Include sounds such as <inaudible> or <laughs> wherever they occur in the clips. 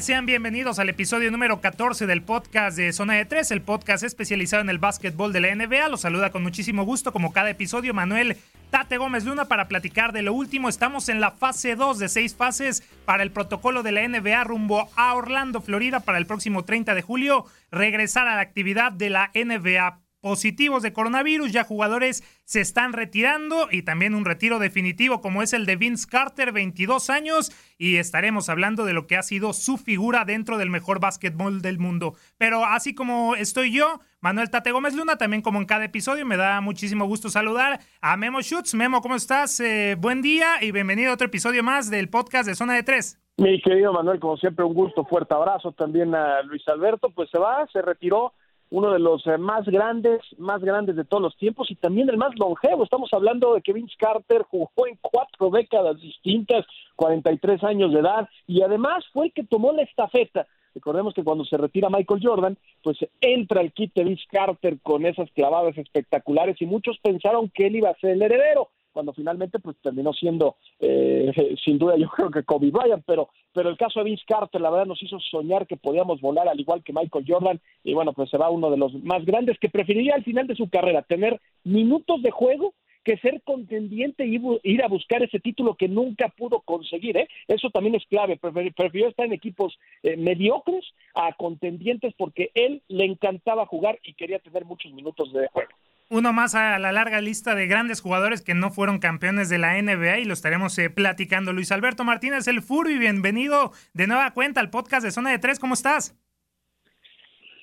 Sean bienvenidos al episodio número 14 del podcast de Zona de 3, el podcast especializado en el básquetbol de la NBA. Los saluda con muchísimo gusto, como cada episodio, Manuel Tate Gómez Luna para platicar de lo último. Estamos en la fase 2 de seis fases para el protocolo de la NBA rumbo a Orlando, Florida, para el próximo 30 de julio. Regresar a la actividad de la NBA positivos de coronavirus, ya jugadores se están retirando y también un retiro definitivo como es el de Vince Carter, 22 años, y estaremos hablando de lo que ha sido su figura dentro del mejor básquetbol del mundo. Pero así como estoy yo, Manuel Tate Gómez Luna, también como en cada episodio, me da muchísimo gusto saludar a Memo Schutz. Memo, ¿cómo estás? Eh, buen día y bienvenido a otro episodio más del podcast de Zona de Tres. Mi querido Manuel, como siempre, un gusto, fuerte abrazo también a Luis Alberto, pues se va, se retiró uno de los eh, más grandes, más grandes de todos los tiempos y también el más longevo. Estamos hablando de que Vince Carter jugó en cuatro décadas distintas, 43 años de edad y además fue el que tomó la estafeta. Recordemos que cuando se retira Michael Jordan, pues entra el kit de Vince Carter con esas clavadas espectaculares y muchos pensaron que él iba a ser el heredero cuando finalmente pues terminó siendo eh, <laughs> sin duda yo creo que Kobe Bryant, pero pero el caso de Vince Carter la verdad nos hizo soñar que podíamos volar al igual que Michael Jordan y bueno pues se va uno de los más grandes que preferiría al final de su carrera tener minutos de juego que ser contendiente y ir a buscar ese título que nunca pudo conseguir, ¿eh? Eso también es clave. Prefirió estar en equipos eh, mediocres a contendientes porque él le encantaba jugar y quería tener muchos minutos de juego uno más a la larga lista de grandes jugadores que no fueron campeones de la NBA y lo estaremos eh, platicando. Luis Alberto Martínez, el Furby, bienvenido de nueva cuenta al podcast de Zona de Tres. ¿Cómo estás?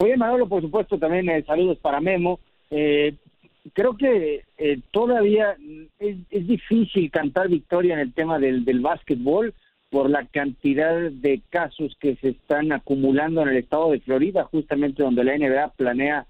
Bien, Manolo, por supuesto, también eh, saludos para Memo. Eh, creo que eh, todavía es, es, difícil cantar victoria en el tema del, del básquetbol por la cantidad de casos que se están acumulando en el estado de Florida, justamente donde la NBA planea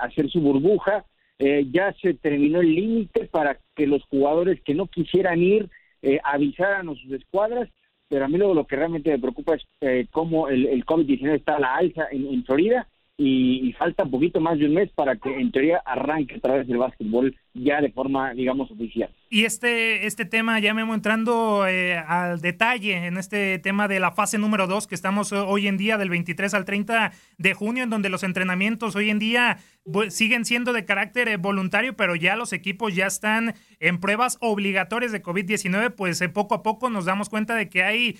hacer su burbuja eh, ya se terminó el límite para que los jugadores que no quisieran ir eh, avisaran a sus escuadras, pero a mí lo, lo que realmente me preocupa es eh, cómo el, el COVID-19 está a la alza en, Florida y, falta un poquito más de un mes para que en teoría arranque otra vez el básquetbol ya de forma, digamos, oficial. Y este, este tema, ya me voy entrando eh, al detalle en este tema de la fase número 2 que estamos hoy en día del 23 al 30 de junio, en donde los entrenamientos hoy en día siguen siendo de carácter eh, voluntario, pero ya los equipos ya están en pruebas obligatorias de COVID-19, pues eh, poco a poco nos damos cuenta de que hay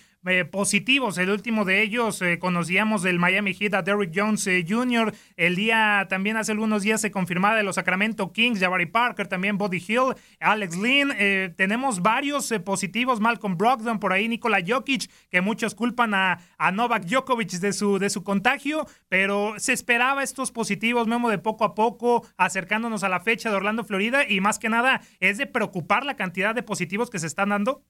positivos. El último de ellos conocíamos del Miami Heat a Derrick Jones Jr. El día también hace algunos días se confirmaba de los Sacramento Kings, Jabari Parker, también Body Hill, Alex Lynn. Eh, tenemos varios eh, positivos, Malcolm Brogdon, por ahí Nikola Jokic, que muchos culpan a, Novak Djokovic de su, de su contagio, pero se esperaba estos positivos, Memo, de poco a poco, acercándonos a la fecha de Orlando, Florida, y más que nada es de preocupar la cantidad de positivos que se están dando.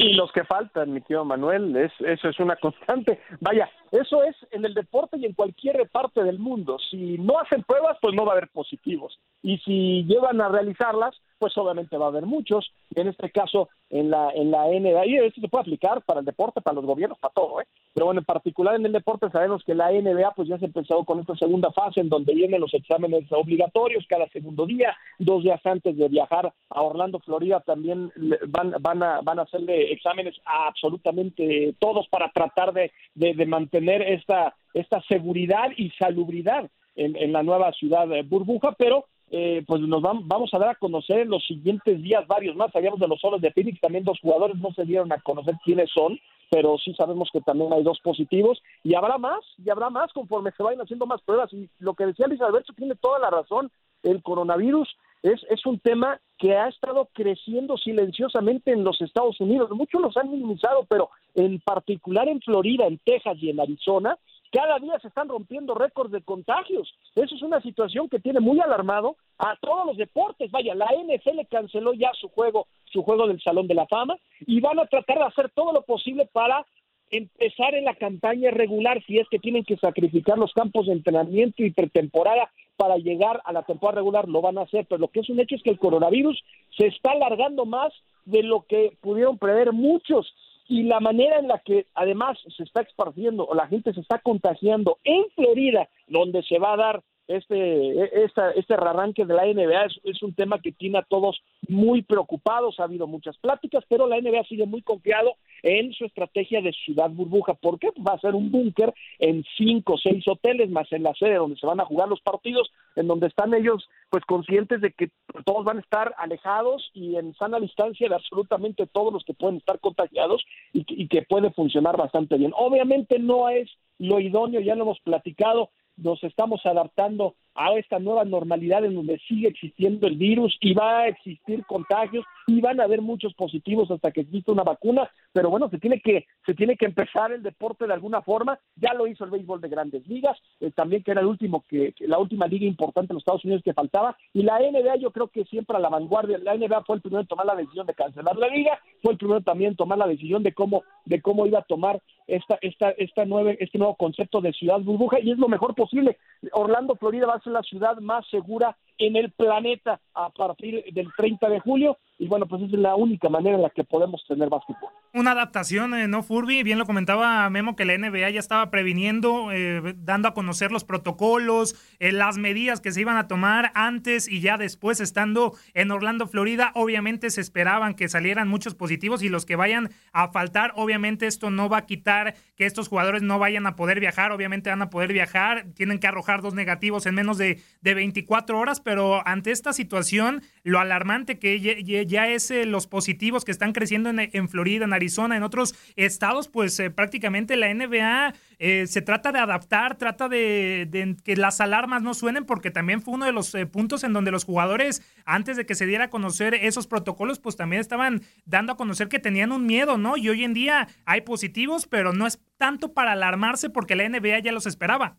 Y los que faltan, mi tío Manuel, es, eso es una <laughs> constante. Vaya, eso es en el deporte y en cualquier parte del mundo. Si no hacen pruebas, pues no va a haber positivos. Y si llevan a realizarlas, pues obviamente va a haber muchos. En este caso, en la, en la NBA, y esto se puede aplicar para el deporte, para los gobiernos, para todo, ¿eh? Pero bueno, en particular en el deporte sabemos que la NBA pues ya se empezó con esta segunda fase en donde vienen los exámenes obligatorios cada segundo día, dos días antes de viajar a Orlando, Florida, también van, van, a, van a hacerle exámenes a absolutamente todos para tratar de, de, mantener esta, esta seguridad y salubridad en, en la nueva ciudad de burbuja, pero eh, pues nos vamos a dar a conocer en los siguientes días varios más. Sabíamos de los soles de Phoenix, también dos jugadores no se dieron a conocer quiénes son, pero sí sabemos que también hay dos positivos y habrá más, y habrá más conforme se vayan haciendo más pruebas. Y lo que decía Luis Alberto tiene toda la razón, el coronavirus es, es un tema que ha estado creciendo silenciosamente en los Estados Unidos. Muchos los han minimizado, pero en particular en Florida, en Texas y en Arizona, cada día se están rompiendo récords de contagios. Eso es una situación que tiene muy alarmado a todos los deportes. Vaya, la NFL canceló ya su juego, su juego del Salón de la Fama y van a tratar de hacer todo lo posible para empezar en la campaña regular si es que tienen que sacrificar los campos de entrenamiento y pretemporada para llegar a la temporada regular lo van a hacer, pero lo que es un hecho es que el coronavirus se está alargando más de lo que pudieron prever muchos y la manera en la que además se está esparciendo o la gente se está contagiando en Florida, donde se va a dar este, e, esta, este arranque de la NBA es, un tema que tiene a todos muy preocupados, ha habido muchas pláticas, pero la NBA sigue muy confiado en su estrategia de ciudad burbuja. ¿Por qué? Va a ser un búnker en cinco o seis hoteles, más en la sede donde se van a jugar los partidos, en donde están ellos pues conscientes de que todos van a estar alejados y en sana distancia de absolutamente todos los que pueden estar contagiados y, y que puede funcionar bastante bien. Obviamente no es lo idóneo, ya lo hemos platicado, nos estamos adaptando a esta nueva normalidad en donde sigue existiendo el virus y va a existir contagios y van a haber muchos positivos hasta que exista una vacuna, pero bueno, se tiene que se tiene que empezar el deporte de alguna forma, ya lo hizo el béisbol de Grandes Ligas, eh, también que era el último que, la última liga importante en los Estados Unidos que faltaba. Y la NBA yo creo que siempre a la vanguardia, la NBA fue el primero en tomar la decisión de cancelar la liga, fue el primero también en tomar la decisión de cómo de cómo iba a tomar esta esta esta nueva este nuevo concepto de ciudad burbuja y es lo mejor posible. Orlando, Florida va a ser la ciudad más segura en el planeta a partir del 30 de julio y bueno, pues es la única manera en la que podemos tener básquetbol. Una adaptación, eh, ¿no, Furby? Bien lo comentaba Memo que la NBA ya estaba previniendo, eh, dando a conocer los protocolos, eh, las medidas que se iban a tomar antes y ya después estando en Orlando, Florida. Obviamente se esperaban que salieran muchos positivos y los que vayan a faltar, obviamente esto no va a quitar que estos jugadores no vayan a poder viajar, obviamente van a poder viajar, tienen que arrojar dos negativos en menos de, de 24 horas, pero ante esta situación, lo alarmante que ya es eh, los positivos que están creciendo en, Florida, en Arizona, en otros estados, pues eh, prácticamente la NBA eh, se trata de adaptar, trata de, que las alarmas no suenen, porque también fue uno de los puntos en donde los jugadores, antes de que se diera a conocer esos protocolos, pues también estaban dando a conocer que tenían un miedo, ¿no? Y hoy en día hay positivos, pero no es tanto para alarmarse porque la NBA ya los esperaba.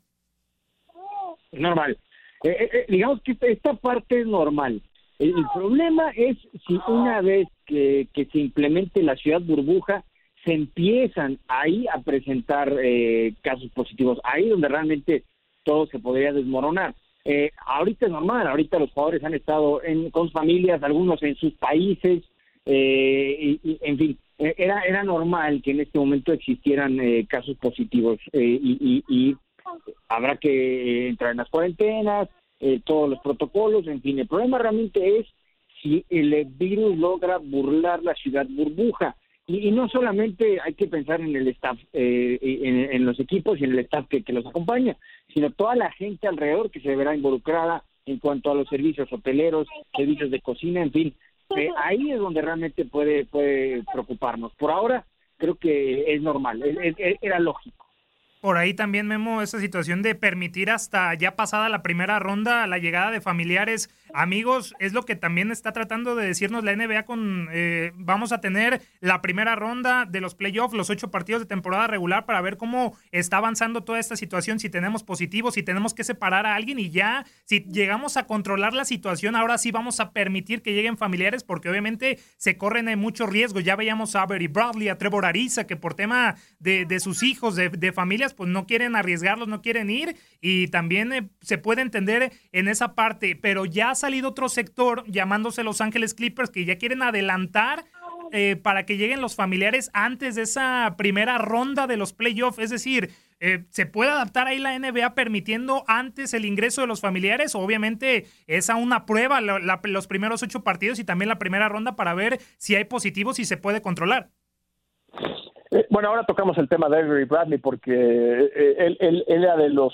Normal. digamos que esta parte es normal. El, problema es si una vez que, se implemente la ciudad burbuja, se empiezan ahí a presentar eh, casos positivos, ahí donde realmente todo se podría desmoronar. Eh, ahorita es normal, ahorita los jugadores han estado en, con sus familias, algunos en sus países, eh, y, en fin, era, era normal que en este momento existieran casos positivos y, y, habrá que entrar en las cuarentenas, eh, todos los protocolos, en fin. El problema realmente es si el virus logra burlar la ciudad burbuja. Y, no solamente hay que pensar en el staff, eh, en, los equipos y en el staff que, los acompaña, sino toda la gente alrededor que se verá involucrada en cuanto a los servicios hoteleros, servicios de cocina, en fin. Eh, ahí es donde realmente puede, puede preocuparnos. Por ahora, creo que es normal, era lógico. Por ahí también, Memo, esa situación de permitir hasta ya pasada la primera ronda la llegada de familiares, amigos, es lo que también está tratando de decirnos la NBA con, eh, vamos a tener la primera ronda de los playoffs, los ocho partidos de temporada regular para ver cómo está avanzando toda esta situación, si tenemos positivos, si tenemos que separar a alguien y ya, si llegamos a controlar la situación, ahora sí vamos a permitir que lleguen familiares porque obviamente se corren muchos riesgos. Ya veíamos a Avery Bradley, a Trevor Ariza, que por tema de, sus hijos, de, de pues no quieren arriesgarlos, no quieren ir y también eh, se puede entender en esa parte, pero ya ha salido otro sector llamándose Los Ángeles Clippers que ya quieren adelantar eh, para que lleguen los familiares antes de esa primera ronda de los playoffs, es decir, eh, ¿Se puede adaptar ahí la NBA permitiendo antes el ingreso de los familiares? Obviamente es una prueba los primeros ocho partidos y también la primera ronda para ver si hay positivos y se puede controlar. Eh, bueno, ahora tocamos el tema de Avery Bradley porque eh, él, él, era de los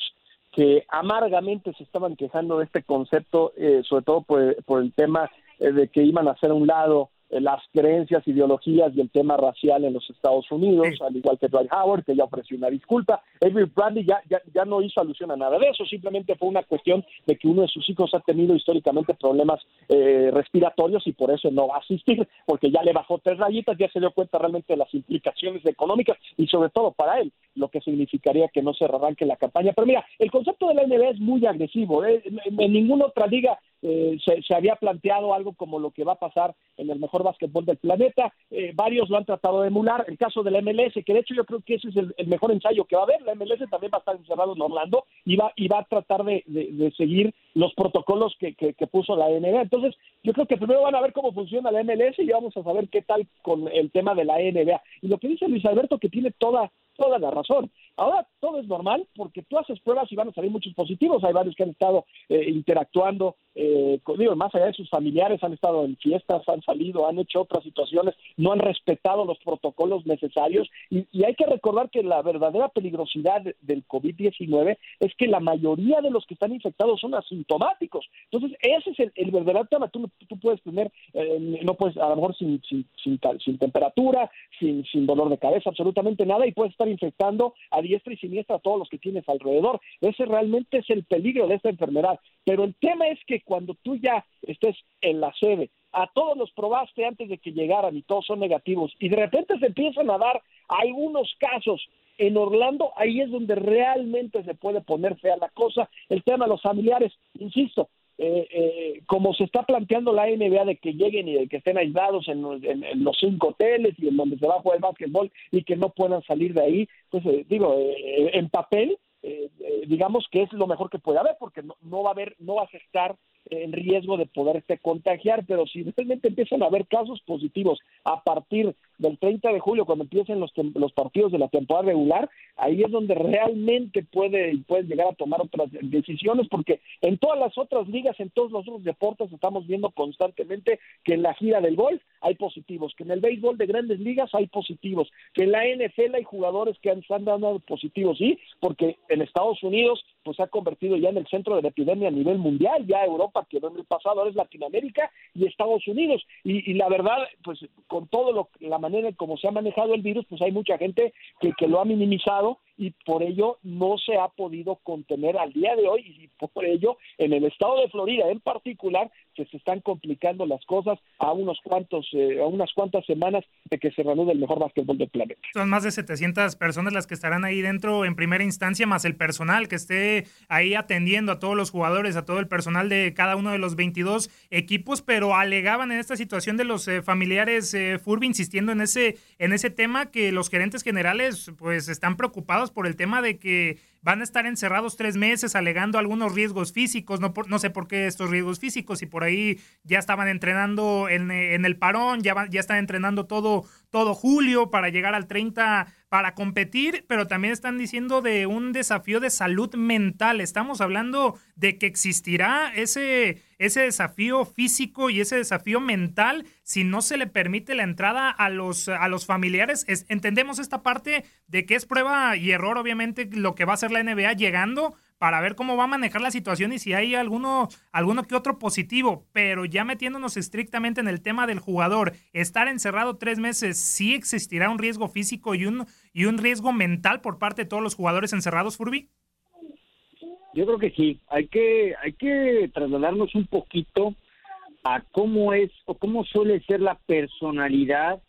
que amargamente se estaban quejando de este concepto, eh, sobre todo por, el tema de que iban a hacer un lado eh, las creencias, ideologías y el tema racial en los Estados Unidos, al igual que Dwight Howard, que ya ofreció una disculpa. Avery Bradley ya, ya, ya, no hizo alusión a nada de eso, simplemente fue una cuestión de que uno de sus hijos ha tenido históricamente problemas eh, respiratorios y por eso no va a asistir, porque ya le bajó tres rayitas, ya se dio cuenta realmente de las implicaciones económicas y sobre todo para él, lo que significaría que no se arranque la campaña. Pero mira, el concepto de la NBA es muy agresivo, ¿eh? en ninguna otra liga eh, se, había planteado algo como lo que va a pasar en el mejor básquetbol del planeta. Eh, varios lo han tratado de emular. El caso de la MLS, que de hecho yo creo que ese es el, mejor ensayo que va a haber. La MLS también va a estar encerrado en Orlando y va, y va a tratar de, seguir los protocolos que, que, puso la NBA. Entonces, yo creo que primero van a ver cómo funciona la MLS y vamos a saber qué tal con el tema de la NBA. Y lo que dice Luis Alberto, que tiene toda toda la razón. Ahora todo es normal porque tú haces pruebas y van a salir muchos positivos. Hay varios que han estado eh, interactuando, eh, digo, más allá de sus familiares, han estado en fiestas, han salido, han hecho otras situaciones, no han respetado los protocolos necesarios. Y, hay que recordar que la verdadera peligrosidad del COVID-19 es que la mayoría de los que están infectados son asintomáticos. Entonces, ese es el, verdadero tema. Tú, puedes tener, eh, no puedes, a lo mejor sin, sin, sin, sin temperatura, sin, sin dolor de cabeza, absolutamente nada, y puedes estar infectando a diestra y siniestra a todos los que tienes alrededor. Ese realmente es el peligro de esta enfermedad. Pero el tema es que cuando tú ya estés en la sede, a todos los probaste antes de que llegaran y todos son negativos, y de repente se empiezan a dar algunos casos en Orlando, ahí es donde realmente se puede poner fea la cosa. El tema de los familiares, insisto, eh, eh, como se está planteando la NBA de que lleguen y de que estén aislados en, los cinco hoteles y en donde se va a jugar el básquetbol y que no puedan salir de ahí, pues eh, digo, eh, en papel, digamos que es lo mejor que puede haber porque no, no va a haber, no vas a estar en riesgo de poderte contagiar, pero si realmente empiezan a haber casos positivos a partir del 30 de julio, cuando empiecen los, los partidos de la temporada regular, ahí es donde realmente puede puedes llegar a tomar otras decisiones, porque en todas las otras ligas, en todos los otros deportes, estamos viendo constantemente que en la gira del golf hay positivos, que en el béisbol de grandes ligas hay positivos, que en la NFL hay jugadores que han, están dando positivos, sí, porque en Estados Unidos pues se ha convertido ya en el centro de la epidemia a nivel mundial, ya Europa quedó en el pasado, ahora es Latinoamérica y Estados Unidos, y, y la verdad, pues con todo lo la manera en cómo se ha manejado el virus, pues hay mucha gente que, que lo ha minimizado y por ello no se ha podido contener al día de hoy y por ello en el estado de Florida en particular se están complicando las cosas a unos cuantos eh, a unas cuantas semanas de que se reanude el mejor básquetbol del planeta. Son más de 700 personas las que estarán ahí dentro en primera instancia más el personal que esté ahí atendiendo a todos los jugadores, a todo el personal de cada uno de los 22 equipos, pero alegaban en esta situación de los eh, familiares eh, Furby insistiendo en ese en ese tema que los gerentes generales pues están preocupados por el tema de que van a estar encerrados tres meses alegando algunos riesgos físicos, no, no sé por qué estos riesgos físicos, y por ahí ya estaban entrenando en, el parón, ya, ya están entrenando todo, todo julio para llegar al 30 para competir, pero también están diciendo de un desafío de salud mental. Estamos hablando de que existirá ese, ese desafío físico y ese desafío mental si no se le permite la entrada a los, a los familiares. entendemos esta parte de que es prueba y error, obviamente, lo que va a hacer la NBA llegando, para ver cómo va a manejar la situación y si hay alguno, alguno que otro positivo, pero ya metiéndonos estrictamente en el tema del jugador, estar encerrado tres meses, ¿sí existirá un riesgo físico y un, y un riesgo mental por parte de todos los jugadores encerrados, Furby? Yo creo que sí, hay que, hay que trasladarnos un poquito a cómo es o cómo suele ser la personalidad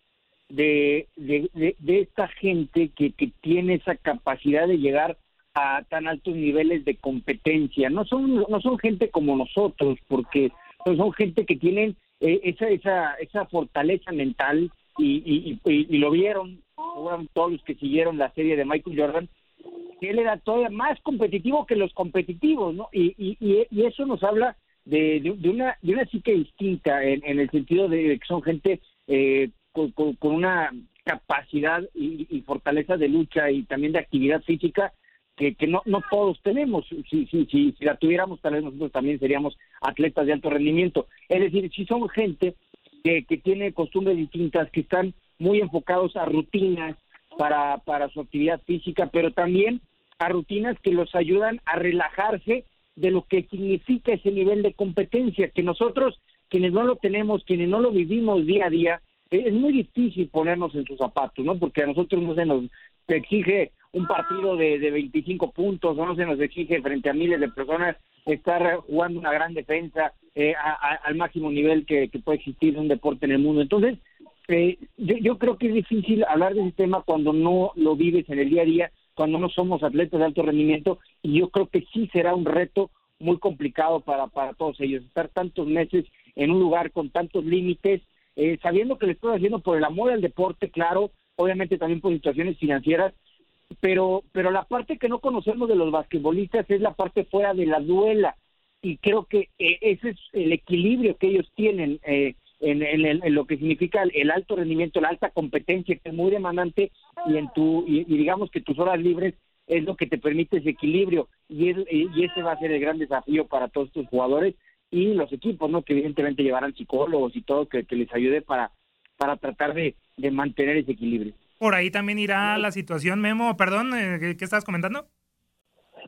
de, de, de, esta gente que, que tiene esa capacidad de llegar a tan altos niveles de competencia. No son, no son gente como nosotros, porque son gente que tienen eh, esa, esa, esa fortaleza mental y, y, lo vieron todos los que siguieron la serie de Michael Jordan, que él era todavía más competitivo que los competitivos, ¿no? Y, y, eso nos habla de, de, una, de una psique distinta en, en el sentido de que son gente eh, con, con, una capacidad y, y, fortaleza de lucha y también de actividad física que, que no, no todos tenemos. Si, si, si, si la tuviéramos, tal vez nosotros también seríamos atletas de alto rendimiento. Es decir, si son gente que, que tiene costumbres distintas, que están muy enfocados a rutinas para, para su actividad física, pero también a rutinas que los ayudan a relajarse de lo que significa ese nivel de competencia, que nosotros, quienes no lo tenemos, quienes no lo vivimos día a día, es muy difícil ponernos en sus zapatos, ¿no? Porque a nosotros no se nos exige un partido de, de 25 puntos, no se nos exige frente a miles de personas estar jugando una gran defensa eh, al máximo nivel que, puede existir en un deporte en el mundo. Entonces, eh, yo, yo creo que es difícil hablar de ese tema cuando no lo vives en el día a día, cuando no somos atletas de alto rendimiento, y yo creo que sí será un reto muy complicado para, para todos ellos, estar tantos meses en un lugar con tantos límites, eh, sabiendo que lo estoy haciendo por el amor al deporte, claro, obviamente también por situaciones financieras, pero pero la parte que no conocemos de los basquetbolistas es la parte fuera de la duela y creo que eh, ese es el equilibrio que ellos tienen eh, en, en, lo que significa el, alto rendimiento, la alta competencia que es muy demandante y en tu y, digamos que tus horas libres es lo que te permite ese equilibrio y, y ese va a ser el gran desafío para todos estos jugadores y los equipos, ¿no? Que evidentemente llevarán psicólogos y todo que, que les ayude para para tratar de, de mantener ese equilibrio. Por ahí también irá la situación, Memo. Perdón, eh, ¿qué, estás comentando?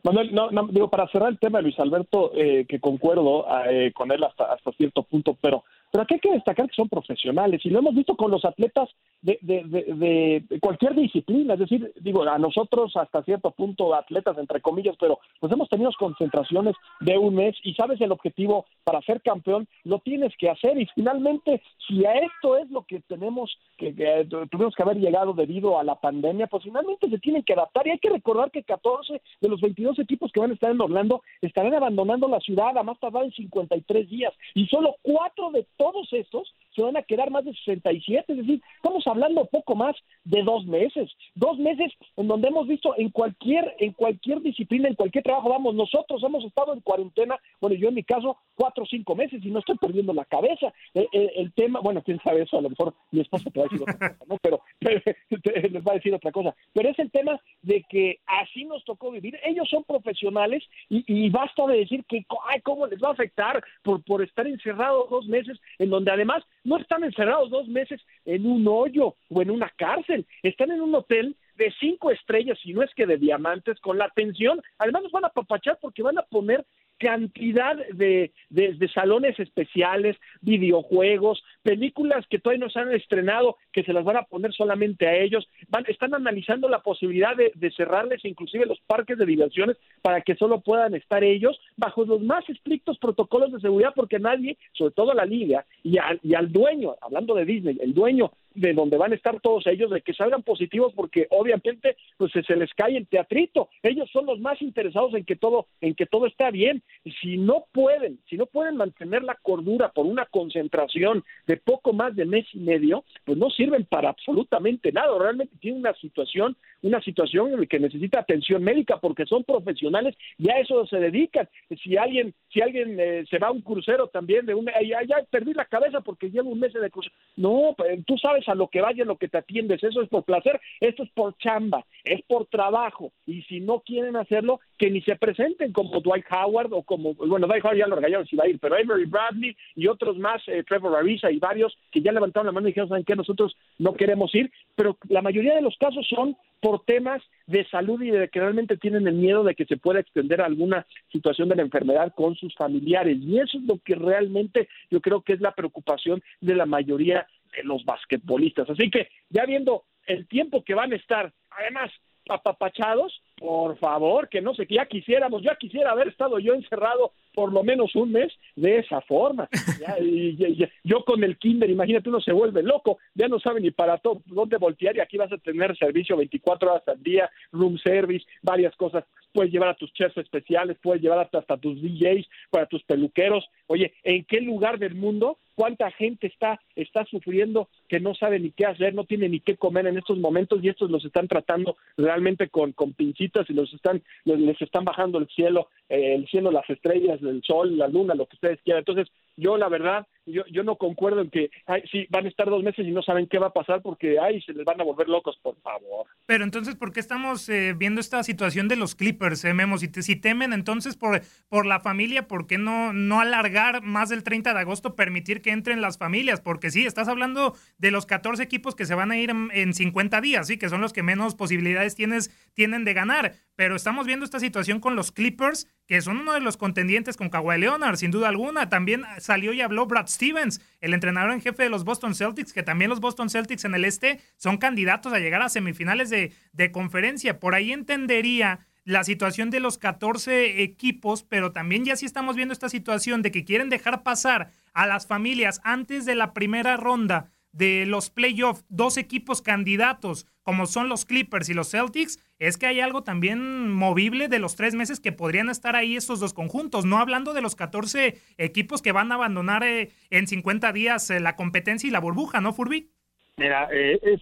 Manuel, no, no, digo, para cerrar el tema de Luis Alberto, eh, que concuerdo eh, con él hasta, hasta cierto punto, pero pero aquí hay que destacar que son profesionales y lo hemos visto con los atletas de, de, cualquier disciplina, es decir, digo, a nosotros hasta cierto punto atletas entre comillas, pero pues hemos tenido concentraciones de un mes y sabes el objetivo para ser campeón, lo tienes que hacer. Y finalmente si a esto es lo que tenemos que, tuvimos que haber llegado debido a la pandemia, pues finalmente se tienen que adaptar. Y hay que recordar que 14 de los 22 equipos que van a estar en Orlando estarán abandonando la ciudad a más tardar en 53 días y solo cuatro de todos estos se van a quedar más de 67, es decir, estamos hablando poco más de dos meses, dos meses en donde hemos visto en cualquier, en cualquier disciplina, en cualquier trabajo, vamos, nosotros hemos estado en cuarentena, bueno, yo en mi caso, cuatro o cinco meses y no estoy perdiendo la cabeza. El, eh, eh, el, tema, bueno, quién sabe eso, a lo mejor mi esposa te va a decir otra cosa, ¿no? Pero, <laughs> les va a decir otra cosa. Pero es el tema de que así nos tocó vivir. Ellos son profesionales y, y basta de decir que, ay, ¿cómo les va a afectar por, por estar encerrados dos meses en donde además no están encerrados dos meses en un hoyo o en una cárcel, están en un hotel de cinco estrellas, y no es que de diamantes, con la atención. Además nos van a papachar porque van a poner cantidad de, de, salones especiales, videojuegos, películas que todavía no se han estrenado, que se las van a poner solamente a ellos. Van, están analizando la posibilidad de, de, cerrarles inclusive los parques de diversiones para que solo puedan estar ellos bajo los más estrictos protocolos de seguridad porque nadie, sobre todo la liga y y al dueño, hablando de Disney, el dueño de donde van a estar todos ellos, de que salgan positivos, porque obviamente pues se les cae el teatrito. Ellos son los más interesados en que todo, en que todo está bien. Y si no pueden, si no pueden mantener la cordura por una concentración de poco más de mes y medio, pues no sirven para absolutamente nada. Realmente tienen una situación, una situación en la que necesita atención médica porque son profesionales y a eso se dedican. Si alguien, si alguien eh, se va a un crucero también de una, ya, ya perdí la cabeza porque llevo un mes de crucero. No, pues, tú sabes a lo que vaya, lo que te atiendes, eso es por placer, esto es por chamba, es por trabajo, y si no quieren hacerlo, que ni se presenten como Dwight Howard o como, bueno, Dwight Howard ya lo regañaron si va a ir, pero Avery Bradley y otros más, eh, Trevor Ariza y varios que ya levantaron la mano y dijeron, ¿saben qué? Nosotros no queremos ir, pero la mayoría de los casos son por temas de salud y de que realmente tienen el miedo de que se pueda extender alguna situación de la enfermedad con sus familiares. Y eso es lo que realmente yo creo que es la preocupación de la mayoría de los basquetbolistas. Así que ya viendo el tiempo que van a estar, además, apapachados, por favor, que no sé, que ya quisiéramos, ya quisiera haber estado yo encerrado por lo menos un mes de esa forma. <laughs> y, yo con el kinder, imagínate, uno se vuelve loco, ya no sabe ni para todo, dónde voltear y aquí vas a tener servicio 24 horas al día, room service, varias cosas. Puedes llevar a tus chefs especiales, puedes llevar hasta, tus DJs, para tus peluqueros. Oye, ¿en qué lugar del mundo cuánta gente está, está sufriendo que no sabe ni qué hacer, no tiene ni qué comer en estos momentos y estos los están tratando realmente con, con pincitas y los están, les están bajando el cielo, el cielo, las estrellas, el sol, la luna, lo que ustedes quieran. Entonces, yo la verdad, yo, yo no concuerdo en que ay, sí, van a estar dos meses y no saben qué va a pasar porque ay, se les van a volver locos, por favor. Pero entonces, ¿por qué estamos eh, viendo esta situación de los Clippers, eh, Memo? Si, si temen entonces por, por la familia, ¿por qué no, no alargar más del 30 de agosto, permitir que entren las familias? Porque sí, estás hablando de los 14 equipos que se van a ir en, en 50 días, sí, que son los que menos posibilidades tienes, tienen de ganar. Pero estamos viendo esta situación con los Clippers, que son uno de los contendientes con Kawhi Leonard, sin duda alguna. También salió y habló Brad Stevens, el entrenador en jefe de los Boston Celtics, que también los Boston Celtics en el este son candidatos a llegar a semifinales de, de conferencia. Por ahí entendería la situación de los 14 equipos, pero también ya sí estamos viendo esta situación de que quieren dejar pasar a las familias antes de la primera ronda de los playoffs, dos equipos candidatos como son los Clippers y los Celtics, es que hay algo también movible de los tres meses que podrían estar ahí estos dos conjuntos, no hablando de los 14 equipos que van a abandonar eh, en 50 días eh, la competencia y la burbuja, ¿no, Furby? Mira, eh, es,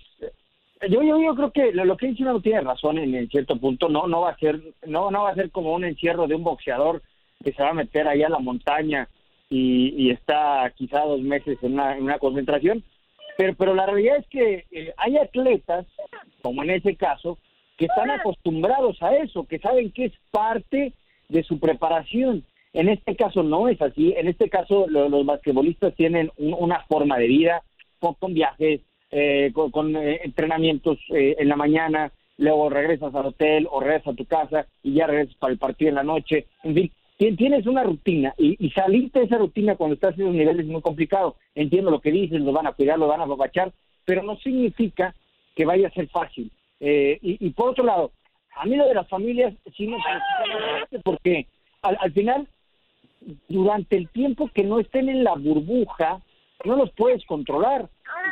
yo, yo, yo creo que lo, que dice no tiene razón en, cierto punto, no, no va a ser, no, no va a ser como un encierro de un boxeador que se va a meter ahí a la montaña y, está quizá dos meses en una, en una concentración pero, pero la realidad es que eh, hay atletas, como en ese caso, que están acostumbrados a eso, que saben que es parte de su preparación. En este caso no es así. En este caso los basquetbolistas tienen una forma de vida con, viajes, eh, con, eh, entrenamientos en la mañana, luego regresas al hotel o regresas a tu casa y ya regresas para el partido en la noche. En fin, tienes una rutina y, y, salirte de esa rutina cuando estás en esos niveles es muy complicado. Entiendo lo que dices, lo van a cuidar, lo van a apapachar, pero no significa que vaya a ser fácil. Eh, y, por otro lado, a mí lo de las familias sí me parece porque al, al final, durante el tiempo que no estén en la burbuja, no los puedes controlar.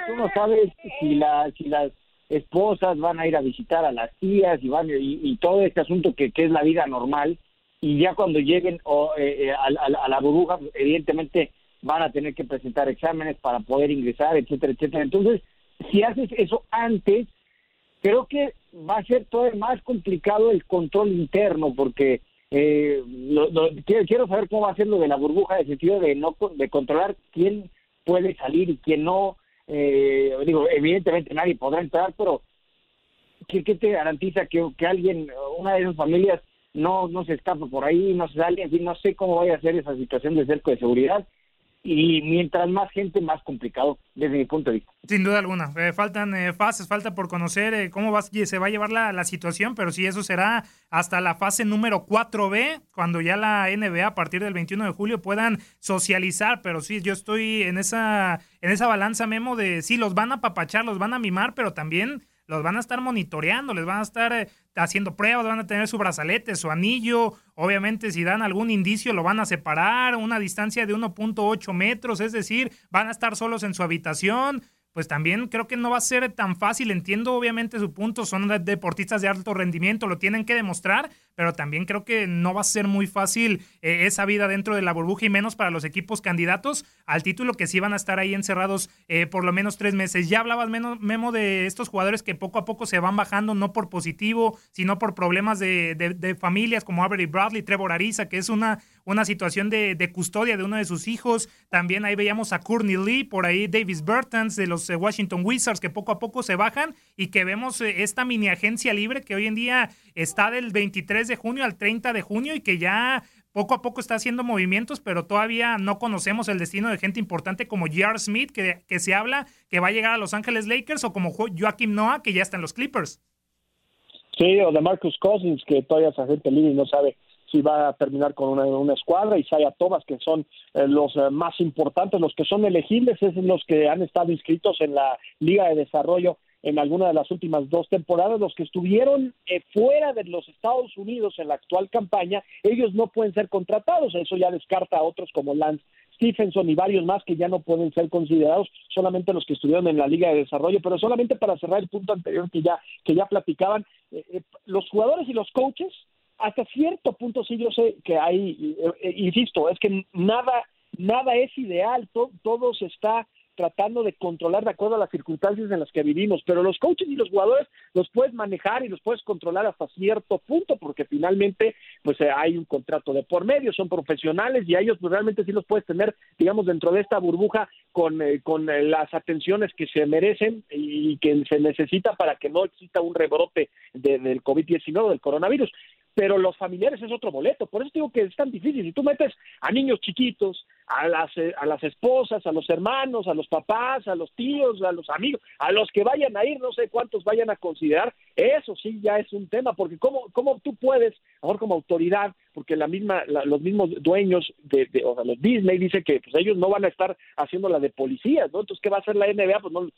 tú no sabes si, la, si las esposas van a ir a visitar a las tías y, van, y, todo este asunto que es la vida normal y ya cuando lleguen eh, eh, a, la burbuja, evidentemente van a tener que presentar exámenes para poder ingresar, etcétera, etcétera. Entonces, si haces eso antes, creo que va a ser todavía más complicado el control interno, porque eh, quiero, saber cómo va a ser lo de la burbuja, en el sentido de no de controlar quién puede salir y quién no. digo, evidentemente nadie podrá entrar, pero ¿qué, te garantiza que, que alguien, una de esas familias, no, no se escapa por ahí, no se sale, no sé cómo vaya a ser esa situación de cerco de seguridad. Y mientras más gente, más complicado desde mi punto de vista. Sin duda alguna. Eh, faltan eh, fases, falta por conocer eh, cómo va, se va a llevar la, la, situación, pero sí, eso será hasta la fase número 4B, cuando ya la NBA a partir del 21 de julio puedan socializar. Pero sí, yo estoy en esa, en esa balanza, Memo, de sí, los van a papachar, los van a mimar, pero también los van a estar monitoreando, les van a estar eh, haciendo pruebas, van a tener su brazalete, su anillo, obviamente si dan algún indicio lo van a separar, una distancia de 1.8 metros, es decir, van a estar solos en su habitación, pues también creo que no va a ser tan fácil. Entiendo obviamente su punto, son deportistas de alto rendimiento, lo tienen que demostrar, pero también creo que no va a ser muy fácil eh, esa vida dentro de la burbuja y menos para los equipos candidatos al título que sí van a estar ahí encerrados eh, por lo menos tres meses. Ya hablabas, Memo, de estos jugadores que poco a poco se van bajando, no por positivo, sino por problemas de, familias como Avery Bradley, Trevor Ariza, que es una, una situación de, custodia de uno de sus hijos. También ahí veíamos a Courtney Lee, por ahí Davis Burtons de los eh, Washington Wizards que poco a poco se bajan y que vemos eh, esta mini agencia libre que hoy en día está del 23 de junio al 30 de junio y que ya poco a poco está haciendo movimientos, pero todavía no conocemos el destino de gente importante como J.R. Smith, que, que se habla que va a llegar a Los Ángeles Lakers, o como Joaquim Noah, que ya está en los Clippers. Sí, o de Marcus Cousins, que todavía es agente libre y no sabe si va a terminar con una, una escuadra, y Saya Thomas, que son eh, los eh, más importantes, los que son elegibles, es los que han estado inscritos en la Liga de Desarrollo en alguna de las últimas dos temporadas, los que estuvieron eh, fuera de los Estados Unidos en la actual campaña, ellos no pueden ser contratados, eso ya descarta a otros como Lance Stephenson y varios más que ya no pueden ser considerados, solamente los que estuvieron en la Liga de Desarrollo, pero solamente para cerrar el punto anterior que ya, que ya platicaban, eh, eh, los jugadores y los coaches, hasta cierto punto sí yo sé que hay, insisto, es que nada, nada es ideal, todo se está tratando de controlar de acuerdo a las circunstancias en las que vivimos, pero los coaches y los jugadores los puedes manejar y los puedes controlar hasta cierto punto, porque finalmente pues eh, hay un contrato de por medio, son profesionales y a ellos pues, realmente sí los puedes tener, digamos, dentro de esta burbuja con, eh, con eh, las atenciones que se merecen y que se necesita para que no exista un rebrote del COVID-19, del coronavirus pero los familiares es otro boleto. Por eso digo que es tan difícil. Si tú metes a niños chiquitos, a las, eh, a las esposas, a los hermanos, a los papás, a los tíos, a los amigos, a los que vayan a ir, no sé cuántos vayan a considerar, eso sí ya es un tema, porque cómo, cómo tú puedes, mejor como autoridad, porque la misma, los mismos dueños de, o sea, los Disney dice que pues ellos no van a estar haciendo la de policías, ¿no? Entonces, ¿qué va a hacer la NBA? Pues no,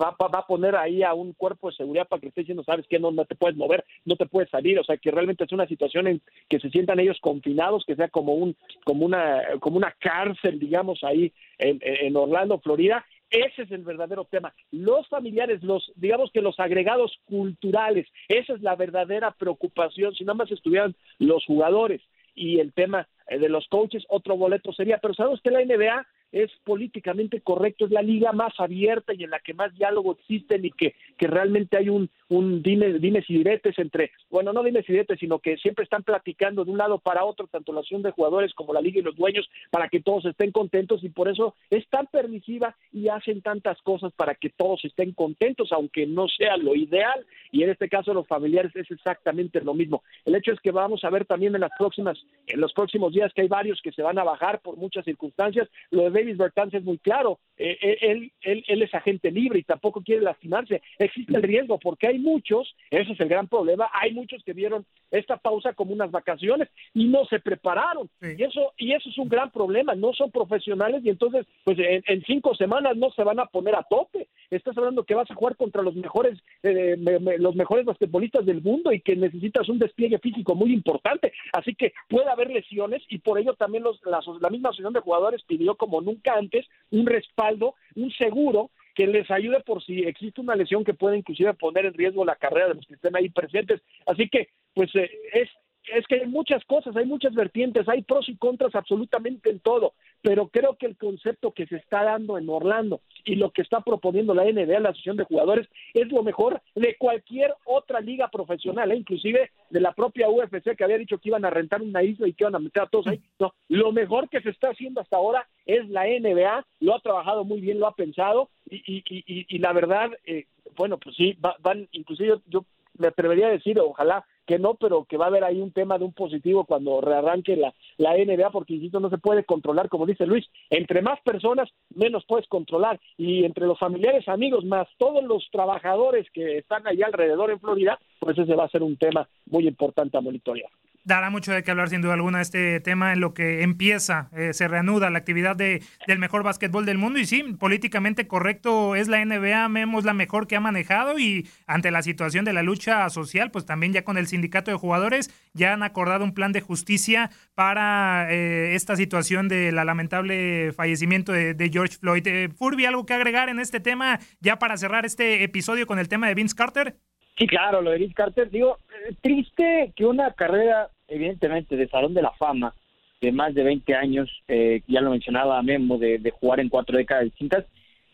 va, va, a poner ahí a un cuerpo de seguridad para que esté diciendo, sabes que no, no te puedes mover, no te puedes salir, o sea, que realmente es una situación en que se sientan ellos confinados, que sea como un, como una, como una cárcel, digamos, ahí en, en Orlando, Florida, ese es el verdadero tema. Los familiares, los, digamos que los agregados culturales, esa es la verdadera preocupación. Si nada más estuvieran los jugadores y el tema eh, de los coaches, otro boleto sería. Pero sabemos que la NBA es políticamente correcto, es la liga más abierta y en la que más diálogo existen y que, que realmente hay un, un dime, dimes y diretes entre, bueno, no dimes y diretes, sino que siempre están platicando de un lado para otro, tanto la acción de jugadores como la liga y los dueños, para que todos estén contentos y por eso es tan permisiva y hacen tantas cosas para que todos estén contentos, aunque no sea lo ideal. Y en este caso los familiares es exactamente lo mismo. El hecho es que vamos a ver también en las próximas, en los próximos días que hay varios que se van a bajar por muchas circunstancias. Lo de Davis Bertans es muy claro. Eh, eh, él, él, él es agente libre y tampoco quiere lastimarse. Existe el riesgo porque hay muchos, ese es el gran problema, hay muchos que vieron esta pausa como unas vacaciones y no se prepararon. Y eso y eso es un gran problema, no son profesionales y entonces pues en, cinco semanas no se van a poner a tope. Estás hablando que vas a jugar contra los mejores eh, los mejores basquetbolistas del mundo y que necesitas un despliegue físico muy importante. Así que puede haber lesiones y por ello también los, la, la misma asociación de jugadores pidió como nunca antes un respaldo, un seguro que les ayude por si existe una lesión que puede inclusive poner en riesgo la carrera de los que estén ahí presentes. Así que, pues eh, es es que hay muchas cosas, hay muchas vertientes, hay pros y contras absolutamente en todo, pero creo que el concepto que se está dando en Orlando y lo que está proponiendo la NBA, la Asociación de Jugadores, es lo mejor de cualquier otra liga profesional, ¿eh? inclusive de la propia UFC que había dicho que iban a rentar una isla y que iban a meter a todos ahí. No, lo mejor que se está haciendo hasta ahora es la NBA, lo ha trabajado muy bien, lo ha pensado y, y, y, y la verdad, eh, bueno, pues sí, van, inclusive yo me atrevería a decir, ojalá que no, pero que va a haber ahí un tema de un positivo cuando rearranque la, la NBA, porque insisto, no se puede controlar, como dice Luis, entre más personas, menos puedes controlar, y entre los familiares, amigos, más todos los trabajadores que están allá alrededor en Florida, pues ese va a ser un tema muy importante a monitorear dará mucho de qué hablar sin duda alguna este tema en lo que empieza, eh, se reanuda la actividad de, del mejor básquetbol del mundo y sí, políticamente correcto es la NBA, vemos la mejor que ha manejado y ante la situación de la lucha social, pues también ya con el sindicato de jugadores ya han acordado un plan de justicia para eh, esta situación de la lamentable fallecimiento de, George Floyd. Eh, Furby, ¿algo que agregar en este tema ya para cerrar este episodio con el tema de Vince Carter? Sí, claro, lo de Vince Carter, digo, triste que una carrera evidentemente de Salón de la Fama de más de 20 años, eh, ya lo mencionaba Memo, de, jugar en cuatro décadas distintas,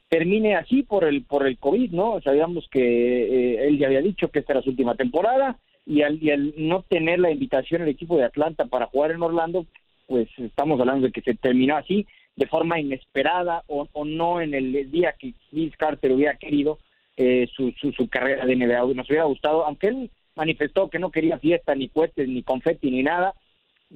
termine así por el por el COVID, ¿no? Sabíamos que eh, él ya había dicho que esta era su última temporada y al, y al no tener la invitación el equipo de Atlanta para jugar en Orlando, pues estamos hablando de que se terminó así, de forma inesperada o, no en el día que Vince Carter hubiera querido eh, su, su, carrera de NBA. Nos hubiera gustado, aunque él manifestó que no quería fiesta, ni cohetes, ni confeti, ni nada,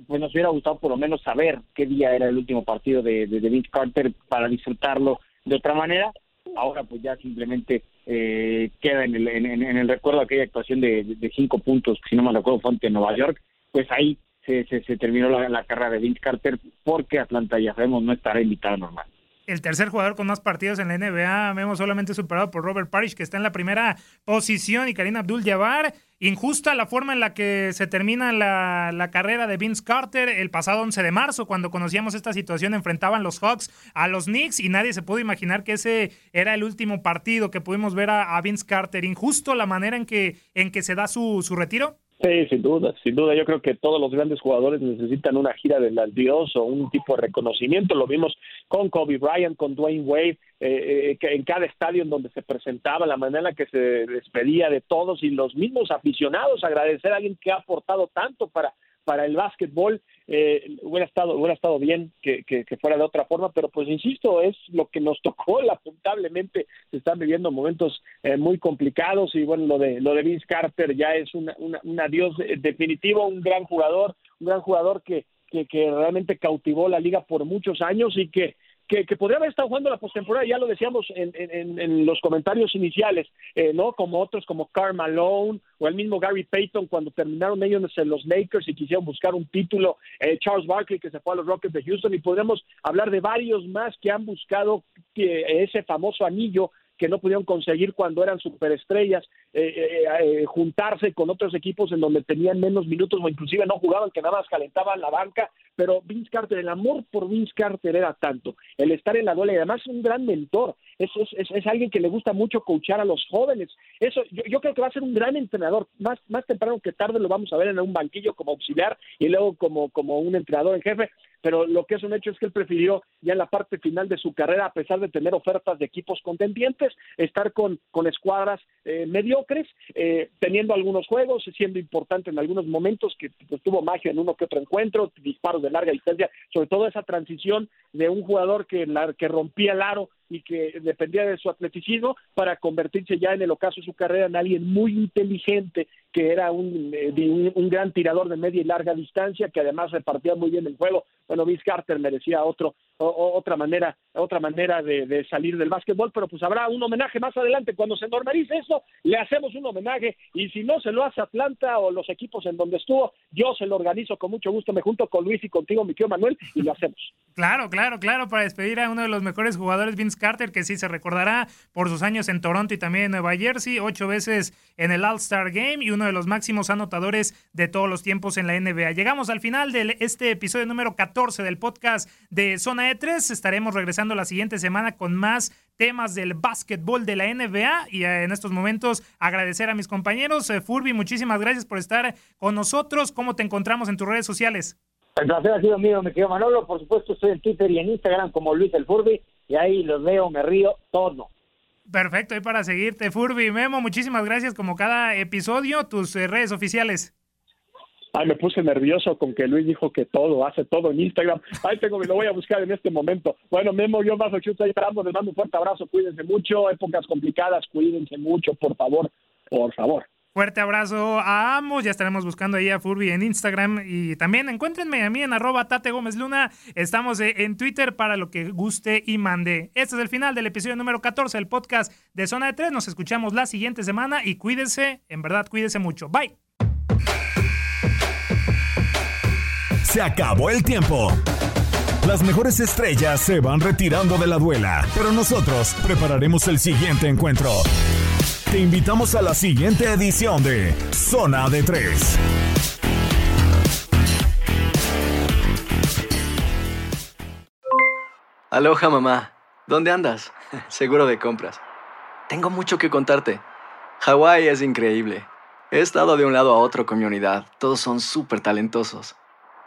pues nos hubiera gustado por lo menos saber qué día era el último partido de, de, Vince Carter para disfrutarlo de otra manera. Ahora pues ya simplemente eh, queda en el, en, el recuerdo aquella actuación de, de, cinco puntos, si no me acuerdo fue ante Nueva York, pues ahí se, se, terminó la, carrera de Vince Carter porque Atlanta ya sabemos no estará invitada normal el tercer jugador con más partidos en la NBA, vemos solamente superado por Robert Parrish, que está en la primera posición, y Karina Abdul-Jabbar. Injusta la forma en la que se termina la, la, carrera de Vince Carter el pasado 11 de marzo, cuando conocíamos esta situación, enfrentaban los Hawks a los Knicks y nadie se pudo imaginar que ese era el último partido que pudimos ver a, a Vince Carter. Injusto la manera en que, en que se da su, su retiro. Sí, sin duda, sin duda. Yo creo que todos los grandes jugadores necesitan una gira del adiós o un tipo de reconocimiento. Lo vimos con Kobe Bryant, con Dwayne Wade, eh, eh, en cada estadio en donde se presentaba, la manera en la que se despedía de todos y los mismos aficionados, agradecer a alguien que ha aportado tanto para para el básquetbol eh, hubiera estado hubiera estado bien que, que, fuera de otra forma pero pues insisto es lo que nos <laughs> tocó lamentablemente. Se están viviendo momentos eh, muy complicados y bueno lo de lo de Vince Carter ya es una, un adiós definitivo un gran jugador un gran jugador que, que, que realmente cautivó la liga por muchos años y que que, podría haber estado jugando la postemporada, ya lo decíamos en, los comentarios iniciales, eh, ¿no? Como otros como Karl Malone o el mismo Gary Payton cuando terminaron ellos en los Lakers y quisieron buscar un título, eh, Charles Barkley que se fue a los Rockets de Houston y podríamos hablar de varios más que han buscado que ese famoso anillo que no pudieron conseguir cuando eran superestrellas, eh, eh, eh, juntarse con otros equipos en donde tenían menos minutos o inclusive no jugaban, que nada más calentaban la banca, pero Vince Carter, el amor por Vince Carter era tanto, el estar en la duela y además es un gran mentor, es, es, es, alguien que le gusta mucho coachar a los jóvenes, eso yo, yo, creo que va a ser un gran entrenador, más, más temprano que tarde lo vamos a ver en un banquillo como auxiliar y luego como, como un entrenador en jefe, pero lo que es un hecho es que él prefirió ya en la parte final de su carrera, a pesar de tener ofertas de equipos contendientes, estar con, con escuadras eh, mediocres, eh, teniendo algunos juegos, siendo importante en algunos momentos, que pues, tuvo magia en uno que otro encuentro, disparos de larga distancia, sobre todo esa transición de un jugador que, que rompía el aro y que dependía de su atleticismo para convertirse ya en el ocaso de su carrera en alguien muy inteligente que era un, eh, un, gran tirador de media y larga distancia que además repartía muy bien el juego. Bueno Vince Carter merecía otro otra manera otra manera de, salir del básquetbol pero pues habrá un homenaje más adelante. Cuando se normalice eso le hacemos un homenaje. Y si no se lo hace Atlanta o los equipos en donde estuvo yo se lo organizo con mucho gusto. Me junto con Luis y contigo mi tío Manuel y lo hacemos. Claro claro claro para despedir a uno de los mejores jugadores Vince Carter, que sí se recordará por sus años en Toronto y también en Nueva Jersey, ocho veces en el All-Star Game y uno de los máximos anotadores de todos los tiempos en la NBA. Llegamos al final de este episodio número 14 del podcast de Zona E3. Estaremos regresando la siguiente semana con más temas del básquetbol de la NBA y eh, en estos momentos agradecer a mis compañeros. Eh, Furby, muchísimas gracias por estar con nosotros. ¿Cómo te encontramos en tus redes sociales? El placer ha sido mío, me querido Manolo. Por supuesto, estoy en Twitter y en Instagram como Luis el Furby y ahí los veo, me río, todo. Perfecto, y para seguirte, Furby Memo, muchísimas gracias como cada episodio, tus eh, redes oficiales. Ay, me puse nervioso con que Luis dijo que todo, hace todo en Instagram. Ay, tengo, lo voy a buscar en este momento. Bueno, Memo, yo más aquí estoy esperando, les mando un fuerte abrazo, cuídense mucho, épocas complicadas, cuídense mucho, por favor, por favor. Fuerte abrazo a ambos. Ya estaremos buscando ahí a Furby en Instagram. Y también encuéntrenme a mí en arroba Tate Gómez Luna. Estamos eh, en Twitter para lo que guste y mande. Este es el final del episodio número 14 del podcast de Zona de 3. Nos escuchamos la siguiente semana y cuídense, en verdad, cuídense mucho. Bye. Se acabó el tiempo. Las mejores estrellas se van retirando de la duela, pero nosotros prepararemos el siguiente encuentro. Te invitamos a la siguiente edición de Zona de 3. Aloha mamá, ¿dónde andas? <laughs> Seguro de compras. Tengo mucho que contarte. Hawái es increíble. He estado de un lado a otro con mi unidad. Todos son súper talentosos.